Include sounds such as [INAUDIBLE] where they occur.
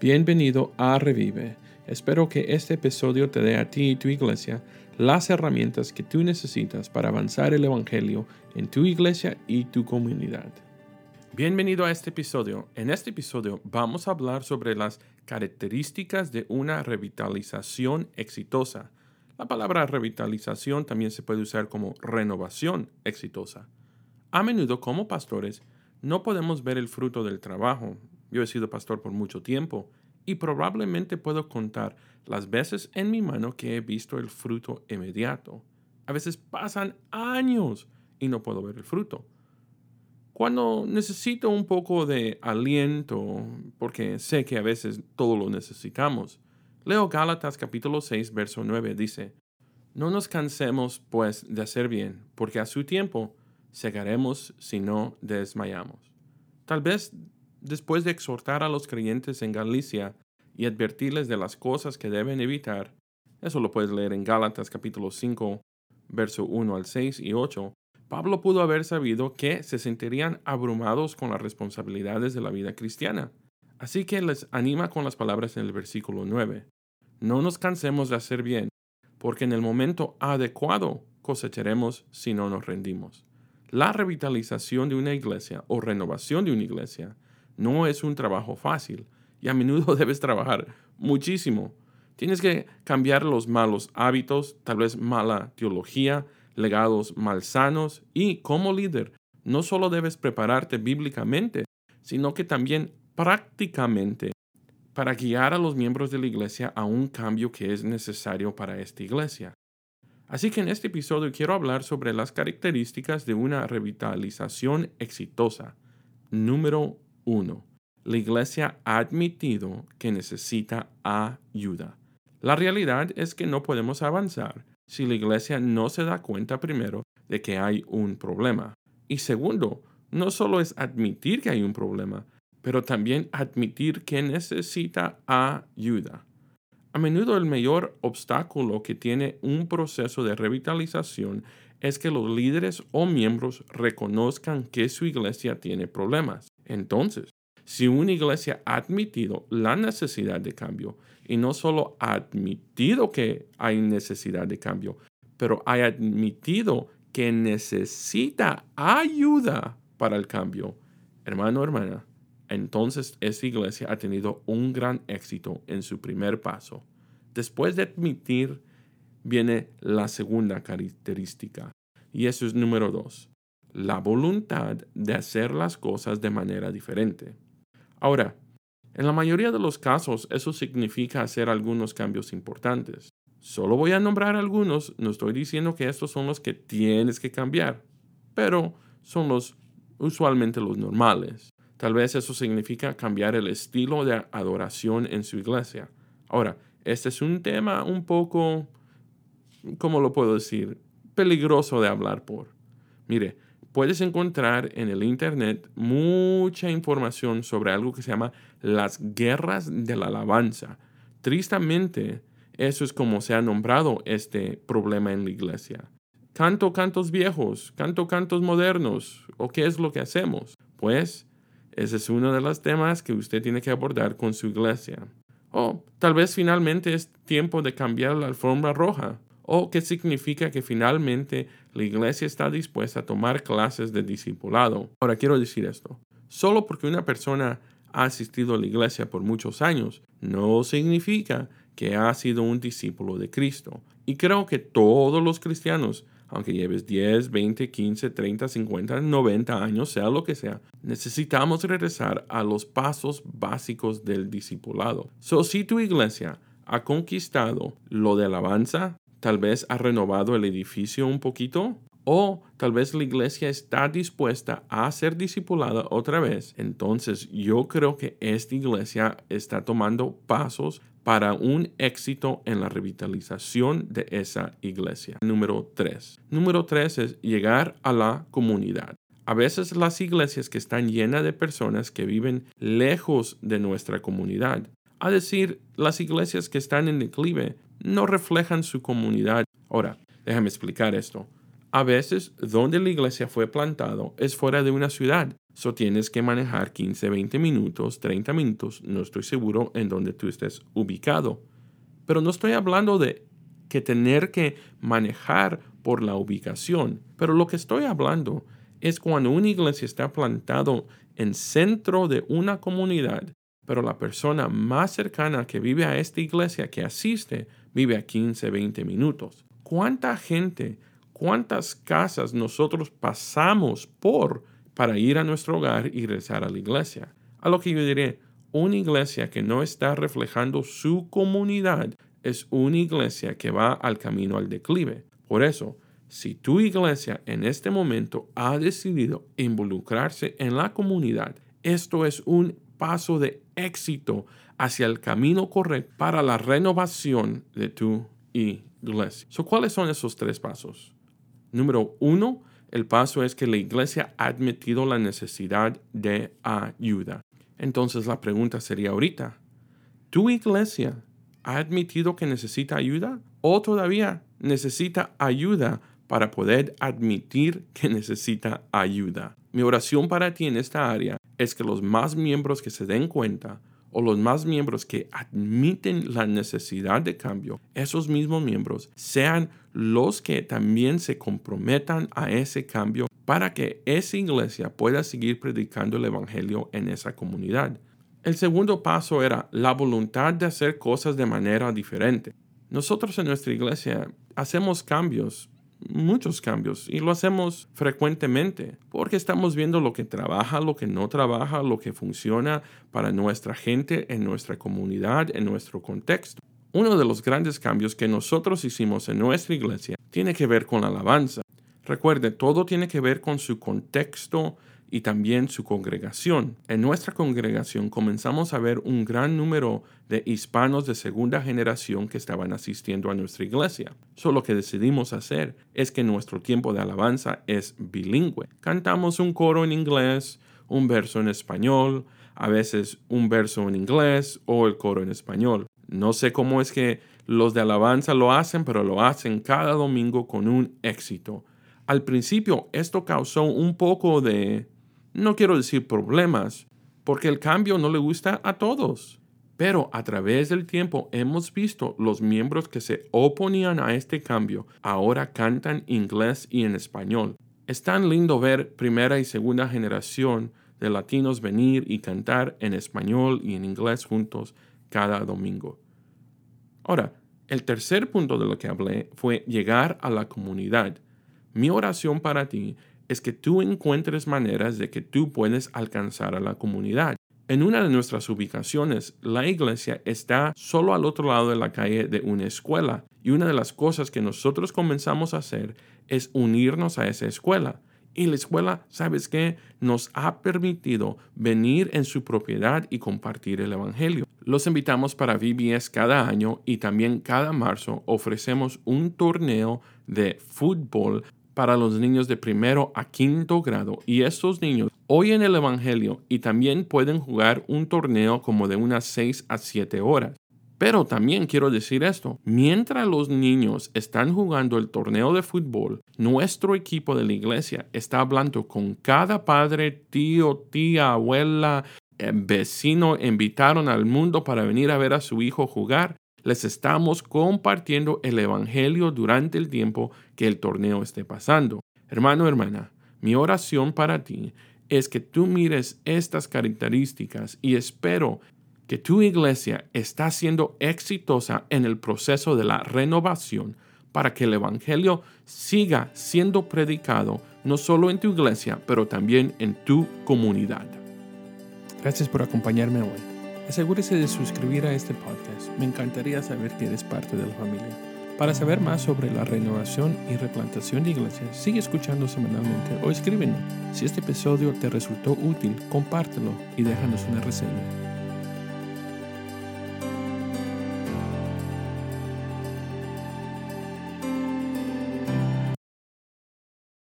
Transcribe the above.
Bienvenido a Revive. Espero que este episodio te dé a ti y tu iglesia las herramientas que tú necesitas para avanzar el Evangelio en tu iglesia y tu comunidad. Bienvenido a este episodio. En este episodio vamos a hablar sobre las características de una revitalización exitosa. La palabra revitalización también se puede usar como renovación exitosa. A menudo como pastores no podemos ver el fruto del trabajo, yo he sido pastor por mucho tiempo y probablemente puedo contar las veces en mi mano que he visto el fruto inmediato. A veces pasan años y no puedo ver el fruto. Cuando necesito un poco de aliento, porque sé que a veces todo lo necesitamos, leo Gálatas capítulo 6, verso 9, dice, No nos cansemos pues de hacer bien, porque a su tiempo segaremos si no desmayamos. Tal vez después de exhortar a los creyentes en Galicia y advertirles de las cosas que deben evitar, eso lo puedes leer en Gálatas capítulo 5, verso 1 al 6 y 8, Pablo pudo haber sabido que se sentirían abrumados con las responsabilidades de la vida cristiana. Así que les anima con las palabras en el versículo 9. No nos cansemos de hacer bien, porque en el momento adecuado cosecharemos si no nos rendimos. La revitalización de una iglesia o renovación de una iglesia no es un trabajo fácil y a menudo [LAUGHS] debes trabajar muchísimo. Tienes que cambiar los malos hábitos, tal vez mala teología, legados malsanos y como líder, no solo debes prepararte bíblicamente, sino que también prácticamente para guiar a los miembros de la iglesia a un cambio que es necesario para esta iglesia. Así que en este episodio quiero hablar sobre las características de una revitalización exitosa. Número 1. La iglesia ha admitido que necesita ayuda. La realidad es que no podemos avanzar si la iglesia no se da cuenta primero de que hay un problema. Y segundo, no solo es admitir que hay un problema, pero también admitir que necesita ayuda. A menudo el mayor obstáculo que tiene un proceso de revitalización es que los líderes o miembros reconozcan que su iglesia tiene problemas. Entonces, si una iglesia ha admitido la necesidad de cambio, y no solo ha admitido que hay necesidad de cambio, pero ha admitido que necesita ayuda para el cambio, hermano, hermana, entonces esa iglesia ha tenido un gran éxito en su primer paso. Después de admitir, viene la segunda característica, y eso es número dos la voluntad de hacer las cosas de manera diferente. Ahora, en la mayoría de los casos eso significa hacer algunos cambios importantes. Solo voy a nombrar algunos, no estoy diciendo que estos son los que tienes que cambiar, pero son los usualmente los normales. Tal vez eso significa cambiar el estilo de adoración en su iglesia. Ahora, este es un tema un poco, ¿cómo lo puedo decir? Peligroso de hablar por. Mire, puedes encontrar en el Internet mucha información sobre algo que se llama las guerras de la alabanza. Tristemente, eso es como se ha nombrado este problema en la iglesia. Canto cantos viejos, canto cantos modernos, ¿o qué es lo que hacemos? Pues ese es uno de los temas que usted tiene que abordar con su iglesia. O tal vez finalmente es tiempo de cambiar la alfombra roja o qué significa que finalmente la iglesia está dispuesta a tomar clases de discipulado. Ahora quiero decir esto. Solo porque una persona ha asistido a la iglesia por muchos años, no significa que ha sido un discípulo de Cristo. Y creo que todos los cristianos, aunque lleves 10, 20, 15, 30, 50, 90 años, sea lo que sea, necesitamos regresar a los pasos básicos del discipulado. So, si tu iglesia ha conquistado lo de alabanza, tal vez ha renovado el edificio un poquito o tal vez la iglesia está dispuesta a ser discipulada otra vez. Entonces yo creo que esta iglesia está tomando pasos para un éxito en la revitalización de esa iglesia. Número 3. Número 3 es llegar a la comunidad. A veces las iglesias que están llenas de personas que viven lejos de nuestra comunidad, a decir, las iglesias que están en declive, no reflejan su comunidad. Ahora, déjame explicar esto. A veces, donde la iglesia fue plantado es fuera de una ciudad, so tienes que manejar 15, 20 minutos, 30 minutos, no estoy seguro en donde tú estés ubicado. Pero no estoy hablando de que tener que manejar por la ubicación, pero lo que estoy hablando es cuando una iglesia está plantado en centro de una comunidad, pero la persona más cercana que vive a esta iglesia que asiste vive a 15, 20 minutos. ¿Cuánta gente, cuántas casas nosotros pasamos por para ir a nuestro hogar y regresar a la iglesia? A lo que yo diré, una iglesia que no está reflejando su comunidad es una iglesia que va al camino al declive. Por eso, si tu iglesia en este momento ha decidido involucrarse en la comunidad, esto es un paso de éxito hacia el camino correcto para la renovación de tu iglesia. ¿Cuáles son esos tres pasos? Número uno, el paso es que la iglesia ha admitido la necesidad de ayuda. Entonces la pregunta sería ahorita, ¿tu iglesia ha admitido que necesita ayuda o todavía necesita ayuda para poder admitir que necesita ayuda? Mi oración para ti en esta área es que los más miembros que se den cuenta o los más miembros que admiten la necesidad de cambio, esos mismos miembros sean los que también se comprometan a ese cambio para que esa iglesia pueda seguir predicando el Evangelio en esa comunidad. El segundo paso era la voluntad de hacer cosas de manera diferente. Nosotros en nuestra iglesia hacemos cambios muchos cambios y lo hacemos frecuentemente porque estamos viendo lo que trabaja, lo que no trabaja, lo que funciona para nuestra gente, en nuestra comunidad, en nuestro contexto. Uno de los grandes cambios que nosotros hicimos en nuestra iglesia tiene que ver con la alabanza. Recuerde, todo tiene que ver con su contexto y también su congregación. En nuestra congregación comenzamos a ver un gran número de hispanos de segunda generación que estaban asistiendo a nuestra iglesia. Solo lo que decidimos hacer es que nuestro tiempo de alabanza es bilingüe. Cantamos un coro en inglés, un verso en español, a veces un verso en inglés o el coro en español. No sé cómo es que los de alabanza lo hacen, pero lo hacen cada domingo con un éxito. Al principio esto causó un poco de no quiero decir problemas, porque el cambio no le gusta a todos. Pero a través del tiempo hemos visto los miembros que se oponían a este cambio ahora cantan inglés y en español. Es tan lindo ver primera y segunda generación de latinos venir y cantar en español y en inglés juntos cada domingo. Ahora, el tercer punto de lo que hablé fue llegar a la comunidad. Mi oración para ti es que tú encuentres maneras de que tú puedes alcanzar a la comunidad. En una de nuestras ubicaciones, la iglesia está solo al otro lado de la calle de una escuela y una de las cosas que nosotros comenzamos a hacer es unirnos a esa escuela. Y la escuela, ¿sabes qué? Nos ha permitido venir en su propiedad y compartir el Evangelio. Los invitamos para VBS cada año y también cada marzo ofrecemos un torneo de fútbol para los niños de primero a quinto grado y estos niños oyen el Evangelio y también pueden jugar un torneo como de unas 6 a 7 horas. Pero también quiero decir esto, mientras los niños están jugando el torneo de fútbol, nuestro equipo de la iglesia está hablando con cada padre, tío, tía, abuela, eh, vecino, invitaron al mundo para venir a ver a su hijo jugar les estamos compartiendo el Evangelio durante el tiempo que el torneo esté pasando. Hermano, hermana, mi oración para ti es que tú mires estas características y espero que tu iglesia está siendo exitosa en el proceso de la renovación para que el Evangelio siga siendo predicado no solo en tu iglesia, pero también en tu comunidad. Gracias por acompañarme hoy. Asegúrese de suscribir a este podcast. Me encantaría saber que eres parte de la familia. Para saber más sobre la renovación y replantación de iglesias, sigue escuchando semanalmente o escríbenos. Si este episodio te resultó útil, compártelo y déjanos una reseña.